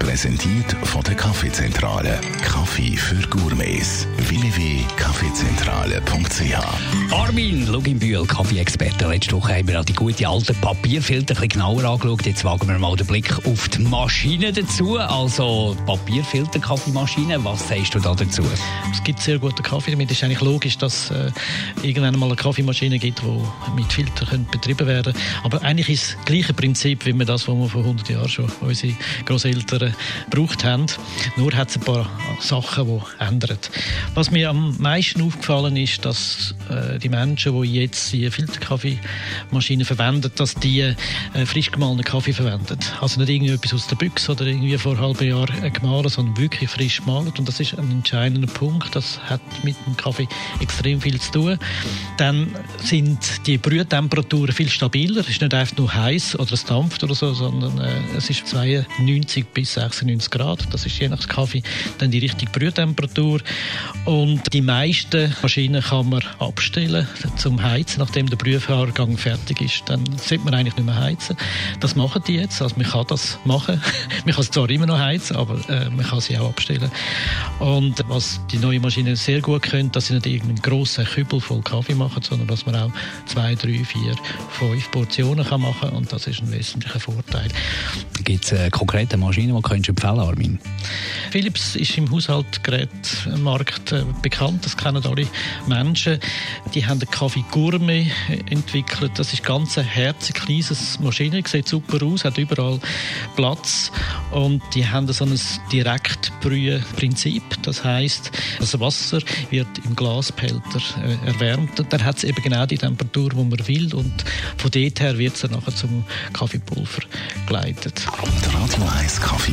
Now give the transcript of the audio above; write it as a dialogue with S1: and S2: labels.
S1: Präsentiert von der Kaffeezentrale. Kaffee für Gourmets. www.kaffeezentrale.ch
S2: Armin Luginbühl, Kaffee-Experte. Letzte Woche haben wir auch die gute alten Papierfilter ein bisschen genauer angeschaut. Jetzt wagen wir mal den Blick auf die Maschine dazu. Also Papierfilter-Kaffeemaschine. Was sagst du da dazu?
S3: Es gibt sehr guten Kaffee damit. Es ist eigentlich logisch, dass äh, irgendwann mal eine Kaffeemaschine gibt, die mit Filtern können betrieben werden Aber eigentlich ist das gleiche Prinzip, wie wir das, was wir vor 100 Jahren schon unsere Großeltern gebraucht haben. Nur hat es ein paar Sachen, die ändern. Was mir am meisten aufgefallen ist, dass äh, die Menschen, die jetzt die Filterkaffeemaschine verwenden, dass die äh, frisch gemahlenen Kaffee verwenden. Also nicht irgendwie etwas aus der Büchse oder irgendwie vor halben Jahr äh, gemahlen, sondern wirklich frisch gemahlen. Und das ist ein entscheidender Punkt. Das hat mit dem Kaffee extrem viel zu tun. Dann sind die Brühtemperaturen viel stabiler. Es ist nicht einfach nur heiß oder es dampft oder so, sondern es ist 92 bis 96 Grad. Das ist je nach Kaffee dann die richtige Brühtemperatur. Und die meisten Maschinen kann man abstellen zum Heizen, nachdem der Brühfahrgang fertig ist. Dann sollte man eigentlich nicht mehr heizen. Das machen die jetzt. Also man kann das machen. man kann es zwar immer noch heizen, aber äh, man kann sie auch abstellen. Und was die neue Maschine sehr gut können, dass sie nicht irgendeinen grossen Kübel voll Kaffee machen, sondern dass man auch zwei, drei, vier, fünf Portionen kann machen und das ist ein wesentlicher Vorteil.
S2: Gibt es äh, konkrete Maschinen, die könntest du empfehlen, Armin?
S3: Philips ist im Haushaltgerätmarkt äh, bekannt, das kennen alle Menschen. Die haben den Kaffee Gourmet entwickelt. Das ist ganz ein herzig kleines Maschine, sieht super aus, hat überall Platz und die haben so ein Direktbrühprinzip. Das heißt, das Wasser wird im Glasbehälter äh, erwärmt. Dann hat es eben genau die Temperatur, die man will und von dort her wird es dann nachher zum Kaffeepulver geleitet.
S1: Die Radio 1